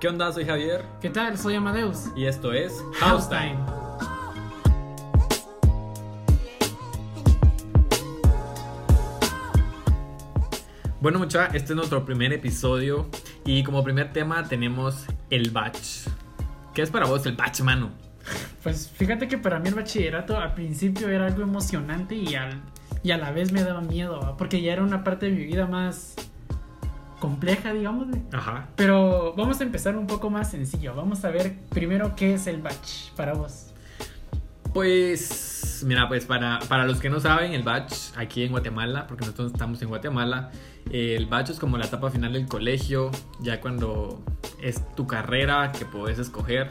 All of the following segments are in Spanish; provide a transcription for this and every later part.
¿Qué onda? Soy Javier ¿Qué tal? Soy Amadeus. y esto es House Time. Bueno, mucha, este es nuestro primer episodio y como primer tema tenemos el batch. ¿Qué es para vos el batch, mano? Pues fíjate que para mí el bachillerato al principio era algo emocionante y, al, y a la vez me daba miedo, ¿va? porque ya era una parte de mi vida más compleja, digamos. Ajá. Pero vamos a empezar un poco más sencillo. Vamos a ver primero qué es el batch para vos. Pues, mira, pues para, para los que no saben, el batch aquí en Guatemala, porque nosotros estamos en Guatemala, eh, el batch es como la etapa final del colegio, ya cuando es tu carrera que puedes escoger.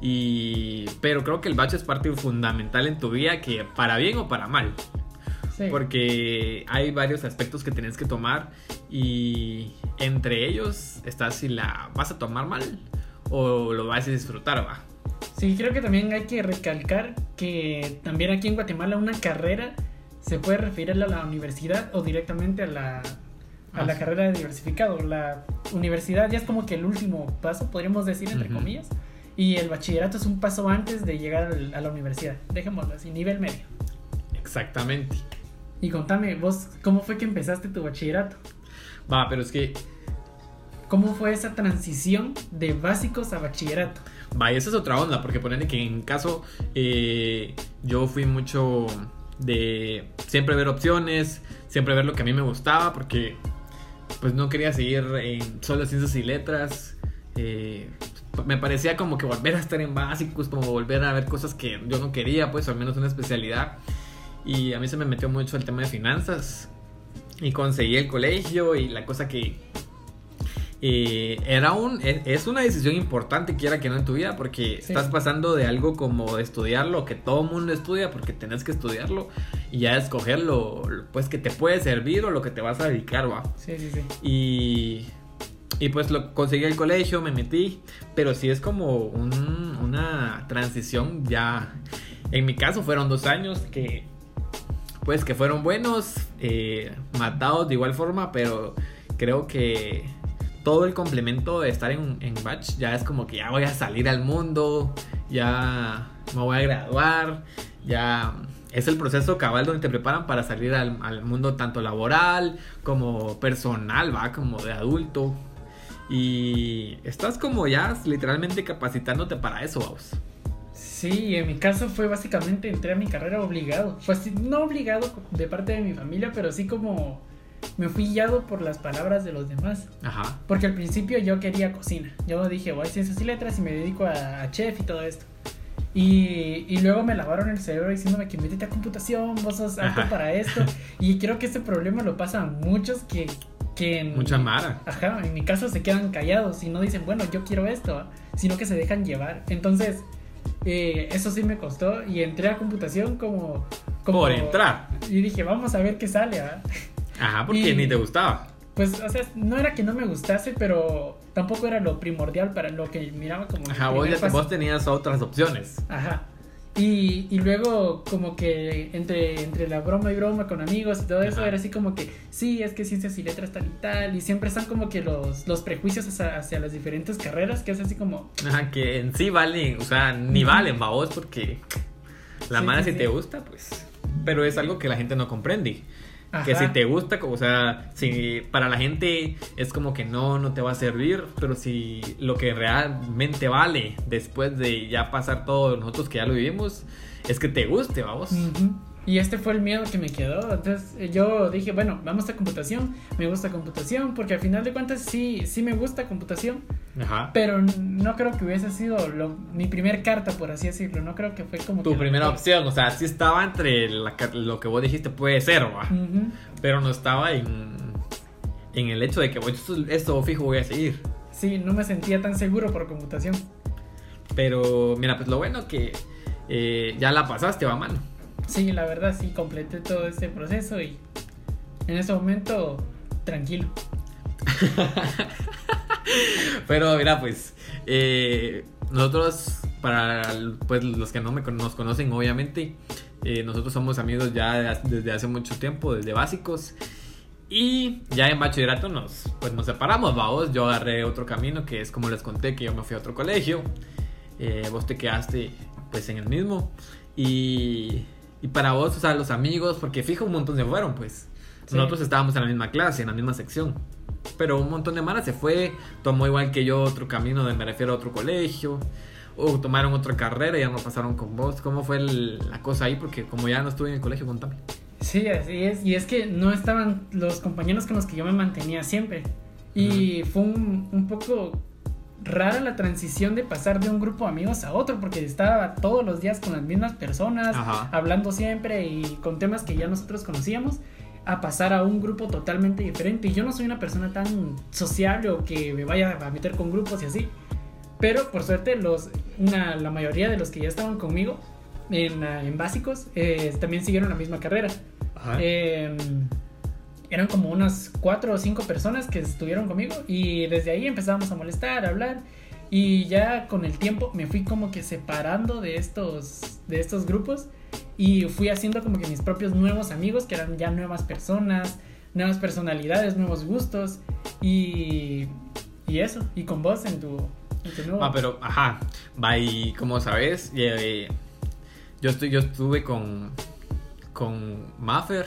Y, pero creo que el batch es parte fundamental en tu vida, que para bien o para mal. Sí. Porque hay varios aspectos que tienes que tomar y entre ellos está si la vas a tomar mal o lo vas a disfrutar, va. Sí, creo que también hay que recalcar que también aquí en Guatemala una carrera se puede referir a la universidad o directamente a la, a Ah, la sí. carrera de diversificado. La universidad ya es como que el último paso, podríamos decir entre Ujú. comillas. Y el bachillerato es un paso antes de llegar a la universidad. Dejémoslo así, nivel medio. Exactamente. Y contame, vos, ¿cómo fue que empezaste tu bachillerato? Va, pero es que, ¿Cómo fue esa transición de básicos a bachillerato? va, y esa es otra onda, porque ponerle que en caso eh, yo fui mucho de siempre ver opciones, siempre ver lo que a mí me gustaba, porque pues no quería seguir en solo ciencias y letras. eh, me parecía como que volver a estar en básicos, como volver a ver cosas que yo no quería, pues al menos una especialidad. Y a mí se me metió mucho el tema de finanzas. Y conseguí el colegio y la cosa que eh, era un es, es una decisión importante quiera que no en tu vida porque Sí. estás pasando de algo como de estudiar lo que todo mundo estudia porque tenés que estudiarlo y ya escoger lo lo, pues que te puede servir o lo que te vas a dedicar va Sí, sí, sí. y y pues lo conseguí el colegio me metí pero sí es como un- una transición ya en mi caso fueron dos años que pues que fueron buenos, eh, matados de igual forma, pero creo que todo el complemento de estar en, en Batch ya es como que ya voy a salir al mundo, ya me voy a graduar, ya es el proceso cabal donde te preparan para salir al, al mundo tanto laboral como personal, va, como de adulto. Y estás como ya literalmente capacitándote para eso, vamos. Sí, en mi caso fue básicamente entré a mi carrera obligado. Fue así, no obligado de parte de mi familia, pero sí como me fui guiado por las palabras de los demás. Ajá. Porque al principio yo quería cocina. Yo dije, voy a ciencias y letras y me dedico a, a chef y todo esto. Y, y luego me lavaron el cerebro diciéndome que métete a computación, vos sos apto Ajá. para esto. Y creo que ese problema lo pasa a muchos que... que en, Mucha mara. Ajá, en mi caso se quedan callados y no dicen, bueno, yo quiero esto, sino que se dejan llevar. Entonces, eh, eso sí me costó y entré a computación como... como Por entrar. Y dije, vamos a ver qué sale. Ajá, porque Y- ni te gustaba. Pues, o sea, no era que no me gustase, pero tampoco era lo primordial para lo que miraba como... Ajá, vos, ya vos tenías otras opciones. Ajá. Y, y luego como que entre, entre la broma y broma con amigos y todo eso Ajá. era así como que sí, es que ciencias y letras tal y tal y siempre están como que los, los prejuicios hacia, hacia las diferentes carreras que es así como Ajá, que en sí valen, o sea, ni valen, va vos, porque la Sí, sí, si sí. te gusta, pues. Pero es algo que la gente no comprende. Ajá, Que si te gusta, o sea, si para la gente es como que no, no te va a servir, pero si lo que realmente vale después de ya pasar todo nosotros que ya lo vivimos, es que te guste, vamos. Y este fue el miedo que me quedó. Entonces eh, yo dije, bueno, vamos a computación. Me gusta computación porque al final de cuentas sí, sí me gusta computación. Ajá. Pero no creo que hubiese sido lo- mi primer carta, por así decirlo. No creo que fue como... Tu primera opción, o sea, sí estaba entre la lo que vos dijiste puede ser, va. Pero no estaba en, en el hecho de que pues, esto, esto fijo voy a seguir. Sí, no me sentía tan seguro por computación. Pero mira, pues lo bueno que eh, ya la pasaste, va mano. Sí, la verdad sí, completé todo este proceso y en ese momento tranquilo. Pero mira, pues eh, nosotros, para pues, los que no me, nos conocen, obviamente, eh, nosotros somos amigos ya de- desde hace mucho tiempo, desde básicos. Y ya en bachillerato nos, pues nos separamos, vamos. Yo agarré otro camino que es como les conté que yo me fui a otro colegio. Eh, vos te quedaste pues en el mismo. Y, y para vos, o sea, los amigos, porque fijo un montón se fueron, pues. Sí. Nosotros estábamos en la misma clase, en la misma sección. Pero un montón de maras se fue, tomó igual que yo otro camino, de, me refiero a otro colegio. O tomaron otra carrera y ya no pasaron con vos. ¿Cómo fue el- la cosa ahí? Porque como ya no estuve en el colegio, contame. Sí, así es. Y es que no estaban los compañeros con los que yo me mantenía siempre. Y fue un, un poco rara la transición de pasar de un grupo de amigos a otro, porque estaba todos los días con las mismas personas, Ajá. hablando siempre y con temas que ya nosotros conocíamos, a pasar a un grupo totalmente diferente. Y yo no soy una persona tan sociable o que me vaya a meter con grupos y así. Pero por suerte, los, una- la mayoría de los que ya estaban conmigo en, en básicos eh, también siguieron la misma carrera. Ajá. Eh, eran como unas cuatro o cinco personas que estuvieron conmigo y desde ahí empezamos a molestar, a hablar. Y ya con el tiempo me fui como que separando de estos, de estos grupos y fui haciendo como que mis propios nuevos amigos que eran ya nuevas personas, nuevas personalidades, nuevos gustos y, y eso, y con vos en tu, en tu nuevo... Ah, pero, ajá, va y como sabes, eh, yo, estoy, yo estuve con, con Maffer.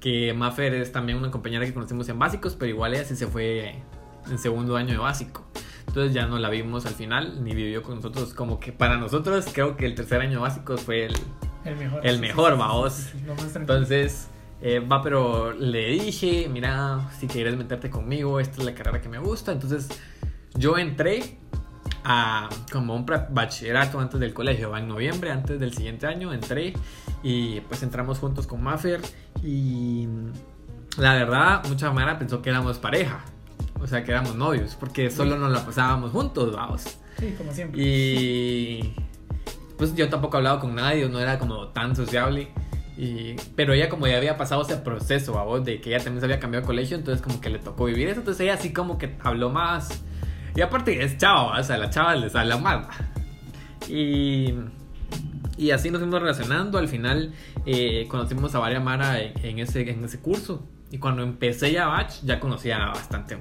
Que Maffer es también una compañera que conocimos en básicos, pero igual ella sí se fue en segundo año de básico. Entonces ya no la vimos al final, ni vivió con nosotros. Como que para nosotros creo que el tercer año de básicos fue el, El mejor. el mejor, sí, vaos. sí, sí. Entonces, eh, va, pero le dije, mira, si quieres meterte conmigo, esta es la carrera que me gusta. Entonces, yo entré a como un bachillerato antes del colegio, va en noviembre, antes del siguiente año, entré y pues entramos juntos con Maffer y la verdad, mucha Mara pensó que éramos pareja. O sea, que éramos novios, porque solo nos la pasábamos juntos, vamos. Sí, como siempre. Y pues yo tampoco hablaba con nadie, no era como tan sociable. Y, pero ella como ya había pasado ese proceso, a vos, de que ella también se había cambiado de colegio, entonces como que le tocó vivir eso, entonces ella así como que habló más. Y aparte es chava, ¿va? o sea, la chava les habla mal. Y, y así nos fuimos relacionando, al final eh, conocimos a varias Mara en, en ese, en ese curso. Y cuando empecé ya Batch, ya conocía bastante.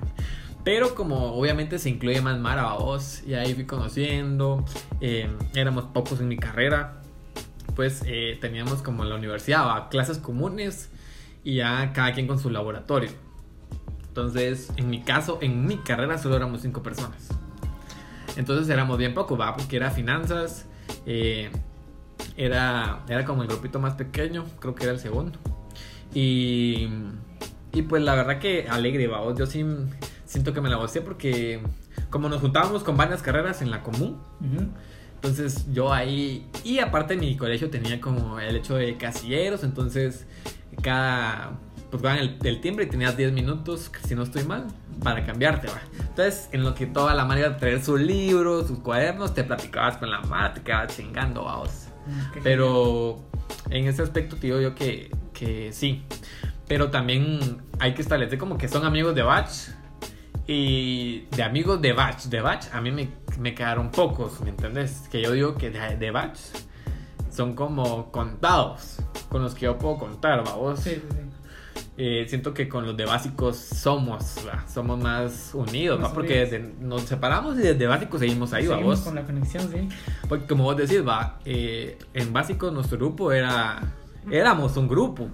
Pero como obviamente se incluye más Mara a vos, y ahí fui conociendo, eh, éramos pocos en mi carrera, pues eh, teníamos como en la universidad ¿va? clases comunes y ya cada quien con su laboratorio. Entonces, en mi caso, en mi carrera solo éramos cinco personas. Entonces éramos bien pocos, va, porque era finanzas, eh, era, era como el grupito más pequeño, creo que era el segundo. Y, y pues la verdad que alegre, va, yo sí siento que me la gocé porque como nos juntábamos con varias carreras en la común, entonces yo ahí, y aparte mi colegio tenía como el hecho de casilleros, entonces cada, pues daban el, el timbre y tenías 10 minutos, si no estoy mal, para cambiarte, va. Entonces en lo que toda la madre iba a traer sus libros, sus cuadernos, te platicabas con la madre, te quedabas chingando, vamos. Qué Pero en ese aspecto te digo yo que, que sí. Pero también hay que establecer como que son amigos de Batch. Y de amigos de Batch. De Batch a mí me, me quedaron pocos, ¿me entendés? Que yo digo que de, de Batch son como contados. Con los que yo puedo contar, vamos. Sí, sí, sí. Eh, siento que con los de básicos somos, ¿va? somos más unidos, Más ¿va? Porque desde- nos separamos y desde básicos seguimos ahí, Seguimos vamos. con la conexión, sí. Porque como vos decís, va, eh, en básico nuestro grupo era, éramos un grupo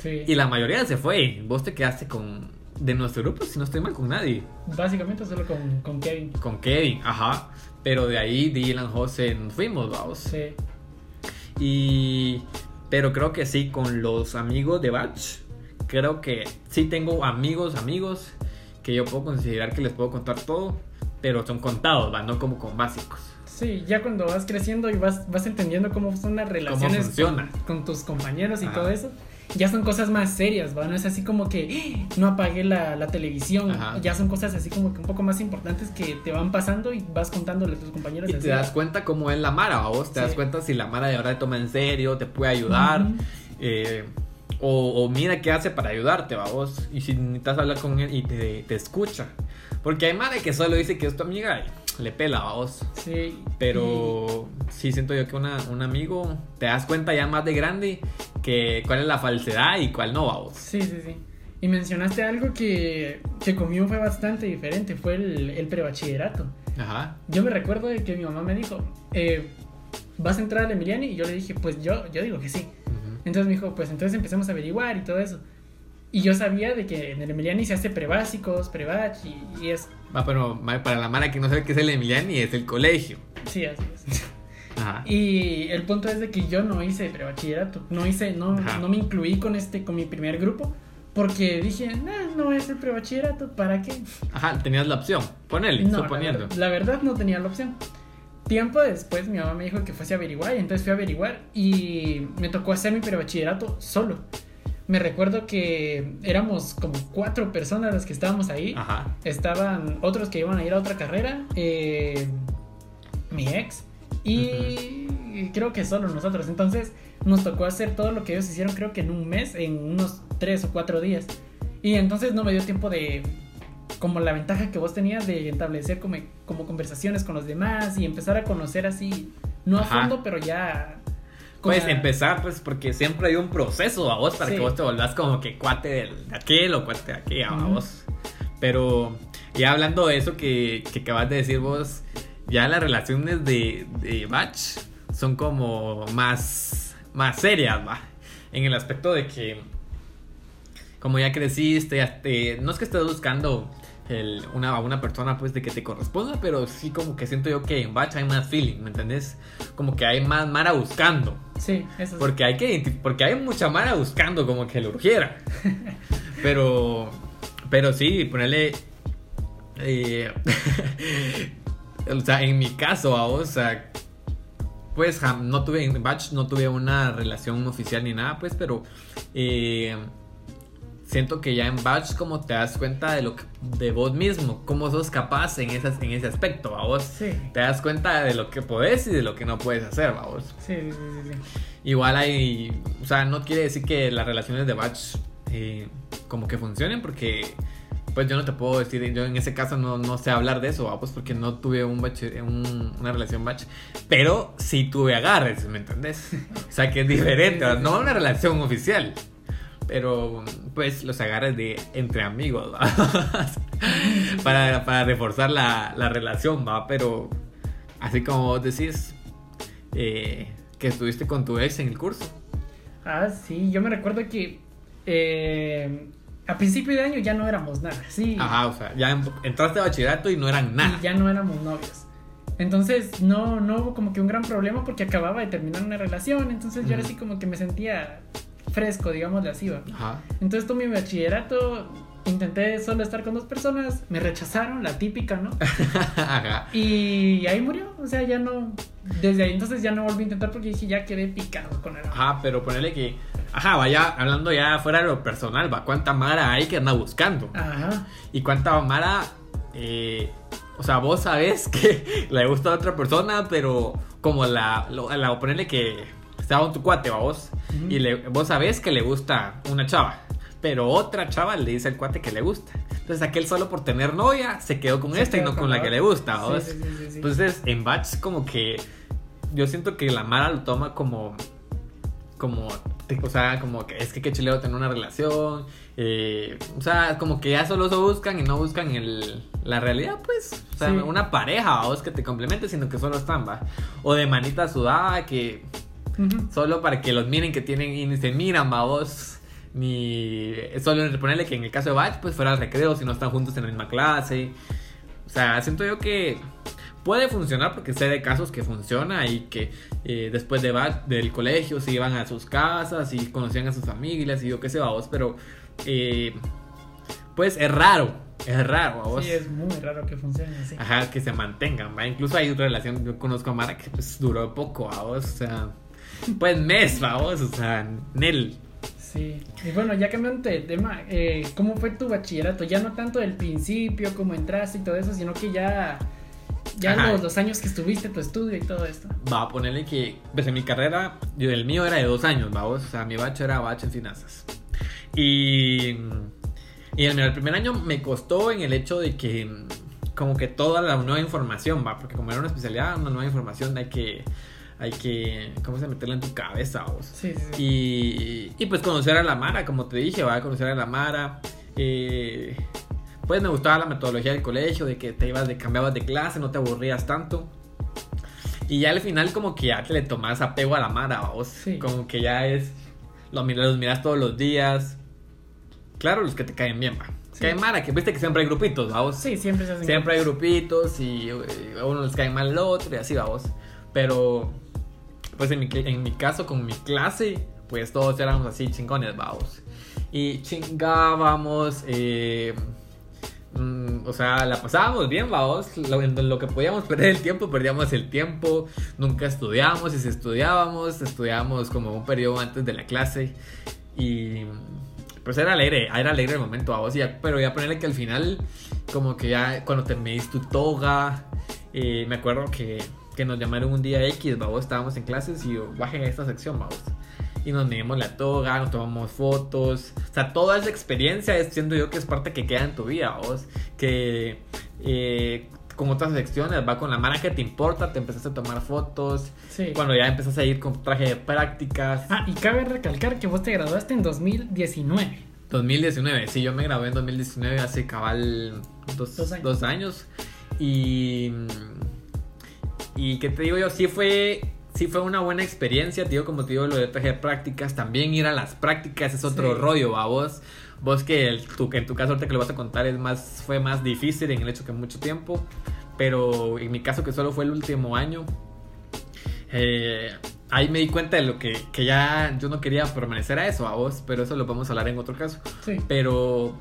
Sí. y la mayoría se fue. Vos te quedaste con, de nuestro grupo, si no estoy mal, con nadie. Básicamente solo con, con Kevin. Con Kevin, ajá. Pero de ahí Dylan, José, nos fuimos, vamos. Sí. Y, pero creo que sí, con los amigos de Batch, creo que sí tengo amigos, amigos, que yo puedo considerar que les puedo contar todo, pero son contados, va, no como con básicos. Sí, ya cuando vas creciendo y vas, vas entendiendo cómo son las relaciones. Con, con tus compañeros y Ajá. todo eso, ya son cosas más serias, ¿va? No es así como que "Ah, no apagué la, la televisión. Ajá. Ya son cosas así como que un poco más importantes que te van pasando y vas contándole a tus compañeros. Y te das cuenta cómo es la Mara, ¿va vos te das Sí. cuenta si la Mara de verdad te toma en serio, te puede ayudar, Ujú. eh, o, o mira qué hace para ayudarte, ¿va vos y si necesitas hablar con él y te, te escucha. Porque hay Mara que solo dice que es tu amiga y le pela, ¿va vos Sí. Pero sí siento yo que una- un amigo te das cuenta ya más de grande que cuál es la falsedad y cuál no, ¿va y- vos sí, sí, sí. Y mencionaste algo que, que conmigo fue bastante diferente, fue el, el prebachillerato. Ajá. Yo me recuerdo de que mi mamá me dijo, eh, ¿vas a entrar al Emiliani? Y yo le dije, pues yo, yo digo que sí. Entonces me dijo, pues entonces empecemos a averiguar y todo eso. Y yo sabía de que en el Emiliani se hace prebásicos, prebach y, y es... Va, pero para la Mara que no sabe qué es el Emiliani, es el colegio. Sí, así es. Ajá. Y el punto es de que yo no hice prebachillerato, no hice, no, Ajá. no me incluí con este, con mi primer grupo, porque dije, nah, no es el prebachillerato, ¿para qué? Ajá, tenías la opción. Ponele, No, la suponiendo. verdad, la verdad no tenía la opción. Tiempo después mi mamá me dijo que fuese a averiguar, y entonces fui a averiguar y me tocó hacer mi prebachillerato solo. Me recuerdo que éramos como cuatro personas las que estábamos ahí. Ajá. Estaban otros que iban a ir a otra carrera, eh, mi ex y creo que solo nosotros. Entonces nos tocó hacer todo lo que ellos hicieron creo que en un mes, en unos tres o cuatro días. Y entonces no me dio tiempo de, como la ventaja que vos tenías de establecer como, como conversaciones con los demás y empezar a conocer así, no a Ajá. fondo, pero ya... con la- empezar, pues, porque siempre hay un proceso a vos para Sí. que vos te volvás como que cuate de aquel o cuate de aquella a vos. Pero ya hablando de eso que, que acabas de decir vos, ya las relaciones de, de batch son como más, más serias, va. En el aspecto de que, como ya creciste, ya te- no es que estés buscando el- una, una persona pues de que te corresponda, pero sí como que siento yo que en batch hay más feeling, ¿me entendés? Como que hay más Mara buscando. Sí, eso sí. Porque hay que porque hay mucha mara buscando como que lo urgiera. Pero pero sí, ponerle eh, o sea, en mi caso, o sea, pues no tuve en batch no tuve una relación oficial ni nada, pues, pero eh, siento que ya en batch como te das cuenta de lo que, de vos mismo, cómo sos capaz en esas en ese aspecto, a vos. Sí, Te das cuenta de lo que podés y de lo que no puedes hacer, vamos. sí, sí, sí, sí. Igual hay, o sea, no quiere decir que las relaciones de batch eh, como que funcionen porque pues yo no te puedo decir, yo en ese caso no, no sé hablar de eso, ¿va? pues porque no tuve un batch- un- una relación batch, pero sí tuve agarres, ¿me entendés? O sea que es diferente, ¿va? no una relación oficial. Pero, pues, los agarres de entre amigos, para, para reforzar la, la relación, ¿va? Pero, así como vos decís, eh, que estuviste con tu ex en el curso. Ah, sí, yo me recuerdo que eh, a principio de año ya no éramos nada, sí. Ajá, o sea, ya en- entraste a bachillerato y no eran nada. Y ya no éramos novios. Entonces no, no hubo como que un gran problema porque acababa de terminar una relación. Entonces yo era así como que me sentía fresco, digamos así. ¿va? Ajá. Entonces tomé mi bachillerato, intenté solo estar con dos personas, me rechazaron, la típica, ¿no? Ajá. Y ahí murió, o sea, ya no... Desde ahí entonces ya no volví a intentar porque dije, ya quedé picado con el amor. Ajá, pero ponerle que. Ajá, vaya, hablando ya fuera de lo personal, va. ¿Cuánta Mara hay que anda buscando? Ajá, Y cuánta Mara. eh, o sea, vos sabés que le gusta a otra persona, pero como la. lo- la ponerle que. Estaba con tu cuate, va vos. Ujú. Y le- vos sabés que le gusta una chava. Pero otra chava le dice al cuate que le gusta. Entonces aquel solo por tener novia se quedó con Se esta y no con con la la que le gusta, vos. sí, sí, sí. Entonces en batch como que yo siento que la Mara lo toma como como o sea como que es que qué chileo tener una relación eh, o sea como que ya solo se buscan y no buscan el, la realidad pues o sea Sí. una pareja vos que te complemente sino que solo están va o de manita sudada que Solo para que los miren que tienen y miran va vos ni solo ponerle que en el caso de batch pues fuera al recreo si no están juntos en la misma clase o sea siento yo que puede funcionar porque sé de casos que funciona y que eh, después de va- del colegio se iban a sus casas y conocían a sus familias y yo qué sé, vos, pero eh, pues es raro, es raro, vos. Sí, es muy raro que funcione así. Ajá, que se mantengan, ¿va? Incluso hay otra relación, yo conozco a Mara que pues duró poco, vos, o sea, pues mes, vos, o sea, Nel. Sí. Y bueno, ya cambiando de tema, eh, ¿cómo fue tu bachillerato? Ya no tanto del principio, cómo entraste y todo eso, sino que ya, ya los, los años que estuviste, tu estudio y todo esto. Va a ponerle que, pues en mi carrera, yo, el mío era de dos años, vamos, o sea, mi bacho era bacho en finanzas. Y, y el, el primer año me costó en el hecho de que, como que toda la nueva información, va, porque como era una especialidad, una nueva información, hay que, hay que, ¿cómo se meterla en tu cabeza, vos? Sí, sí. Y, y pues conocer a la Mara, como te dije, va a conocer a la Mara. Eh, pues me gustaba la metodología del colegio, de que te ibas de cambiabas de clase, no te aburrías tanto. Y ya al final como que ya te le tomas apego a la Mara, vos. Sí. Como que ya es, miras, los miras todos los días. Claro, los que te caen bien, va. Sí. Caen Mara, que viste que siempre hay grupitos, vamos. Sí, siempre se hacen. Siempre hay grupitos y eh, a uno les cae mal el otro y así vamos. Pero, pues en mi, en mi caso, con mi clase, pues todos éramos así chingones, vamos. Y chingábamos, eh, mm, o sea, la pasábamos bien, vamos. Lo, en lo que podíamos perder el tiempo, perdíamos el tiempo. Nunca estudiábamos y si estudiábamos, estudiábamos como un periodo antes de la clase. Y pues era alegre, era alegre el momento, vamos. ya- pero ya ponerle que al final, como que ya cuando te medís tu toga, eh, me acuerdo que, que nos llamaron un día X, vamos, estábamos en clases y yo, bajen a esta sección, vamos. Y nos medimos la toga, nos tomamos fotos. O sea, toda esa experiencia es, siento yo que es parte que queda en tu vida, vos. Que eh, con otras secciones, va con la mara que te importa, te empezaste a tomar fotos. Sí. Cuando ya empezás a ir con traje de prácticas. Ah, y cabe recalcar que vos te graduaste en 2019. 2019, sí, yo me gradué en 2019 hace cabal dos, Dos años. dos años. Y. Y que te digo yo, sí fue. Sí fue una buena experiencia, tío, como te digo, lo de de prácticas, también ir a las prácticas es otro Sí. rollo, va vos. Vos que, el, que en tu caso ahorita que lo vas a contar es más, fue más difícil en el hecho que mucho tiempo, pero en mi caso que solo fue el último año, eh, ahí me di cuenta de lo que, que ya yo no quería permanecer a eso, a vos, pero eso lo vamos a hablar en otro caso. Sí. Pero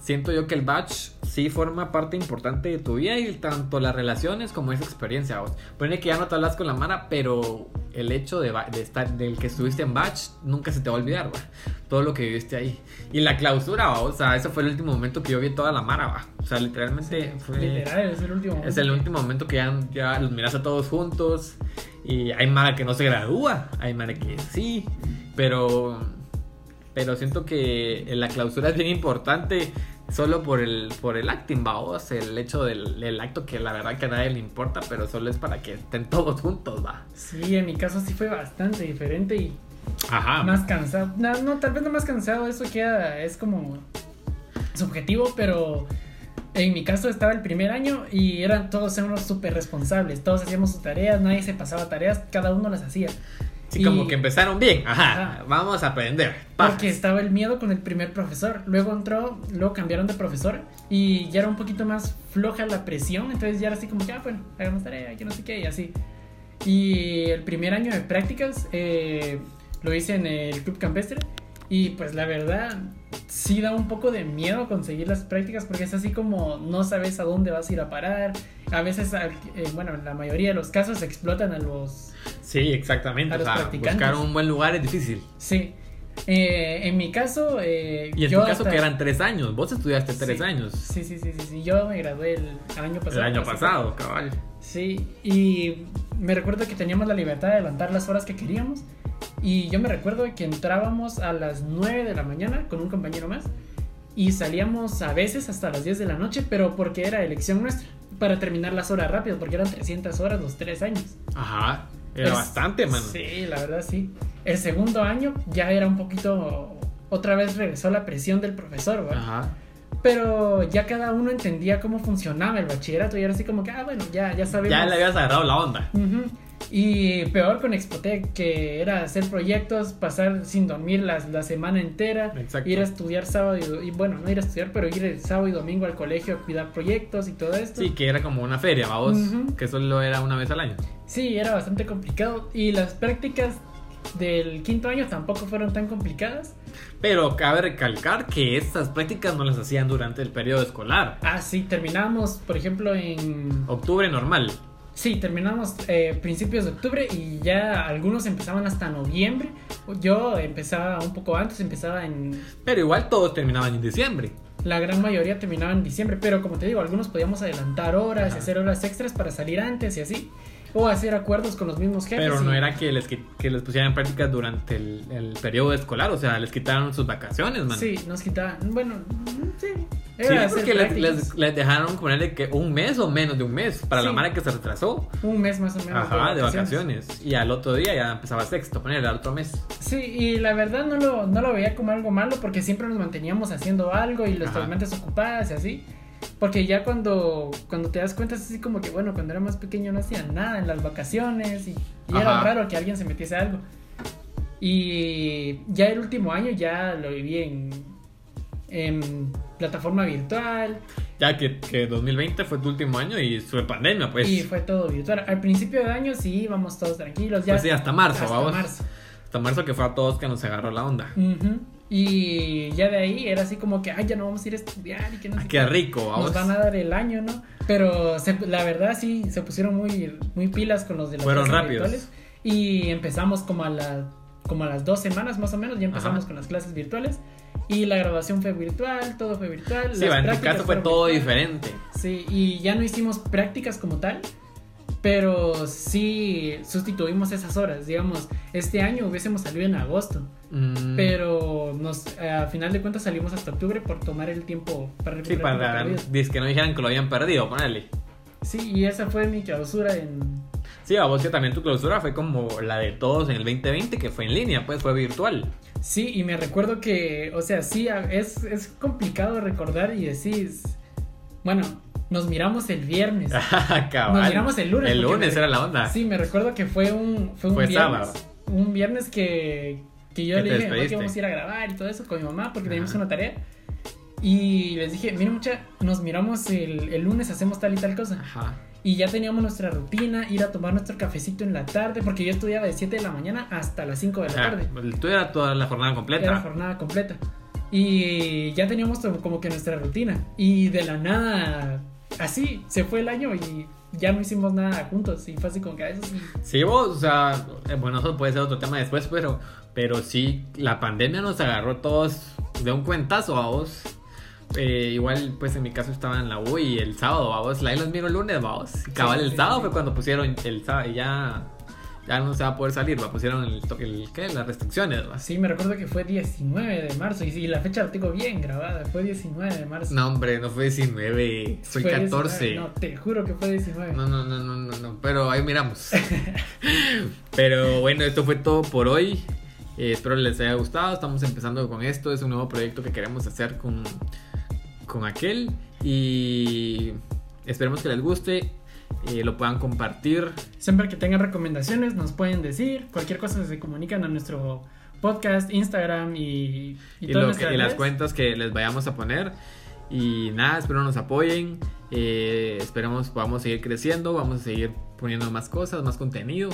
siento yo que el batch sí forma parte importante de tu vida y tanto las relaciones como esa experiencia. Vos. Pone que ya no te hablas con la Mara, pero el hecho de, de estar, del que estuviste en batch nunca se te va a olvidar, va. Todo lo que viviste ahí. Y la clausura, va, o sea, ese fue el último momento que yo vi toda la Mara, va. O sea, literalmente fue... Literal, es el último. Es el último momento que ya, ya los miras a todos juntos. Y hay Mara que no se gradúa. Hay Mara que sí. Pero. Pero siento que la clausura es bien importante. Solo por el, por el acting, vaos. El hecho del, del acto que la verdad que a nadie le importa. Pero solo es para que estén todos juntos, va. Sí, en mi caso sí fue bastante diferente y Ajá. más cansado. No, no, tal vez no más cansado, eso queda, es como subjetivo, pero en mi caso estaba el primer año y eran todos unos súper responsables. Todos hacíamos sus tareas, nadie se pasaba tareas, cada uno las hacía. Sí, Y- como que empezaron bien. Ajá. Ajá. Vamos a aprender. Porque estaba el miedo con el primer profesor. Luego entró, luego cambiaron de profesor y ya era un poquito más floja la presión. Entonces ya era así como que, ah, bueno, hagamos tarea, que no sé qué, y así. Y el primer año de prácticas eh, lo hice en el Club Campestre. Y pues la verdad, sí da un poco de miedo conseguir las prácticas porque es así como no sabes a dónde vas a ir a parar. A veces, eh, bueno, en la mayoría de los casos explotan a los Sí, exactamente. a O los sea, practicantes. buscar un buen lugar es difícil. Sí. Eh, en mi caso. eh, Y en yo tu caso hasta- que eran tres años. Vos estudiaste tres Sí. años. Sí, sí, sí, sí, sí. Yo me gradué el año pasado. El año pasado, cabal. Sí, y me recuerdo que teníamos la libertad de adelantar las horas que queríamos. Y yo me recuerdo que entrábamos a las 9 de la mañana con un compañero más. Y salíamos a veces hasta las 10 de la noche, pero porque era elección nuestra. Para terminar las horas rápido, porque eran 300 horas los tres años. Ajá. Era Es- bastante, mano. Sí, la verdad sí. El segundo año ya era un poquito. Otra vez regresó la presión del profesor, ¿va? Ajá. Pero ya cada uno entendía cómo funcionaba el bachillerato y era así como que, ah, bueno, ya, ya sabemos. Ya le habías agarrado la onda. Ujú. Y peor con Expotec, que era hacer proyectos, pasar sin dormir las- la semana entera, Exacto. ir a estudiar sábado y, y, bueno, no ir a estudiar, pero ir el sábado y domingo al colegio a cuidar proyectos y todo esto. Sí, que era como una feria, vamos. Ujú. Que solo era una vez al año. Sí, era bastante complicado. Y las prácticas del quinto año tampoco fueron tan complicadas. Pero cabe recalcar que estas prácticas no las hacían durante el periodo escolar. Ah, sí, terminamos, por ejemplo, en... Octubre normal. Sí, terminamos eh, principios de octubre y ya algunos empezaban hasta noviembre. Yo empezaba un poco antes, empezaba en... Pero igual todos terminaban en diciembre. La gran mayoría terminaba en diciembre, pero como te digo, algunos podíamos adelantar horas y hacer horas extras para salir antes y así. O hacer acuerdos con los mismos jefes. Pero y- no era que les, que les pusieran en práctica durante el, el periodo escolar, o sea, les quitaron sus vacaciones, man. Sí, nos quitaban. Bueno, sí. Sí, Era hacer porque les, prácticas. les- les dejaron ponerle que un mes o menos de un mes para la Sí. mara que se retrasó. Un mes más o menos. Ajá, de vacaciones. Y al otro día ya empezaba sexto, ponerle al otro mes. Sí, y la verdad no lo, no lo veía como algo malo porque siempre nos manteníamos haciendo algo y Ajá. mentes ocupadas y así. Porque ya cuando, cuando te das cuenta es así como que, bueno, cuando era más pequeño no hacía nada en las vacaciones y, y era raro que alguien se metiese a algo. Y ya el último año ya lo viví en, en plataforma virtual Ya que, que 2020 fue tu último año y fue pandemia, pues. y fue todo virtual. Al principio de año sí íbamos todos tranquilos. Ya Pues sí, hasta marzo, hasta vamos. marzo. Hasta marzo que fue a todos que nos agarró la onda. Ujú. Y ya de ahí era así como que, ay, ya no vamos a ir a estudiar y que no sé Ah, qué rico, vamos. Nos van a dar el año, ¿no? Pero se- la verdad sí, se pusieron muy, muy pilas con los de las Fueron rápidos. Y empezamos como a, la, como a las dos semanas más o menos, ya empezamos Ajá. con las clases virtuales. Y la graduación fue virtual, todo fue virtual. Sí, las en tu caso fue todo virtual. diferente. Sí, y ya no hicimos prácticas como tal, pero sí sustituimos esas horas. Digamos, este año hubiésemos salido en agosto, Mm, pero nos, a final de cuentas salimos hasta octubre por tomar el tiempo para Sí, recuperar tiempo para dice que no dijeran que lo habían perdido, ponele. Sí, y esa fue mi clausura en... Sí, a vos que también tu clausura fue como la de todos en el 2020, que fue en línea, pues fue virtual. Sí, y me recuerdo que, o sea, sí, es, es complicado recordar y decir, bueno, nos miramos el viernes. Cabal. Nos miramos el lunes. El lunes me- era la onda. Sí, me recuerdo que fue un, fue un Fue viernes. sábado. Un viernes que, que yo le dije "Mamá, que vamos a ir a grabar y todo eso con mi mamá porque teníamos una tarea. Y les dije, miren mucha, nos miramos el, el lunes, hacemos tal y tal cosa. Ajá. Y ya teníamos nuestra rutina, ir a tomar nuestro cafecito en la tarde, porque yo estudiaba de 7 de la mañana hasta las 5 de la tarde. tuyo era toda la jornada Era completa. jornada completa. Y ya teníamos como que nuestra rutina. Y de la nada, así, se fue el año y ya no hicimos nada juntos. Y fue así como que a eso sí. Sí, vos, o sea, eh, bueno, eso puede ser otro tema después, pero, pero sí, la pandemia nos agarró todos de un cuentazo a vos. Eh, igual, pues en mi caso estaba en la U y el sábado, vamos, ahí los miro el lunes, vamos. Cabal, Sí, el sí, sábado sí. fue cuando pusieron el sábado y ya, ya no se va a poder salir, va, pusieron el, el ¿qué? las restricciones, va. Sí, me recuerdo que fue 19 de marzo. Y la fecha la tengo bien grabada. Fue 19 de marzo. No, hombre, no fue 19, fue, 14. 19, No, te juro que fue 19. No, no, no, no, no, no, pero ahí miramos. pero bueno, esto fue todo por hoy. Eh, espero les haya gustado. Estamos empezando con esto. Es un nuevo proyecto que queremos hacer con, con aquel. Y esperemos que les guste. Eh, lo puedan compartir. Siempre que tengan recomendaciones, nos pueden decir. Cualquier cosa se comunican a nuestro podcast, Instagram y, y, Y, lo que- y las cuentas que les vayamos a poner. Y nada, espero nos apoyen. eh, esperemos podamos seguir creciendo. Vamos a seguir poniendo más cosas, más contenido.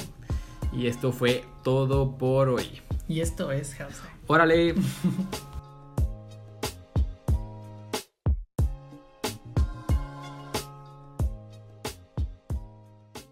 Y esto fue todo por hoy. Y esto es House. Órale.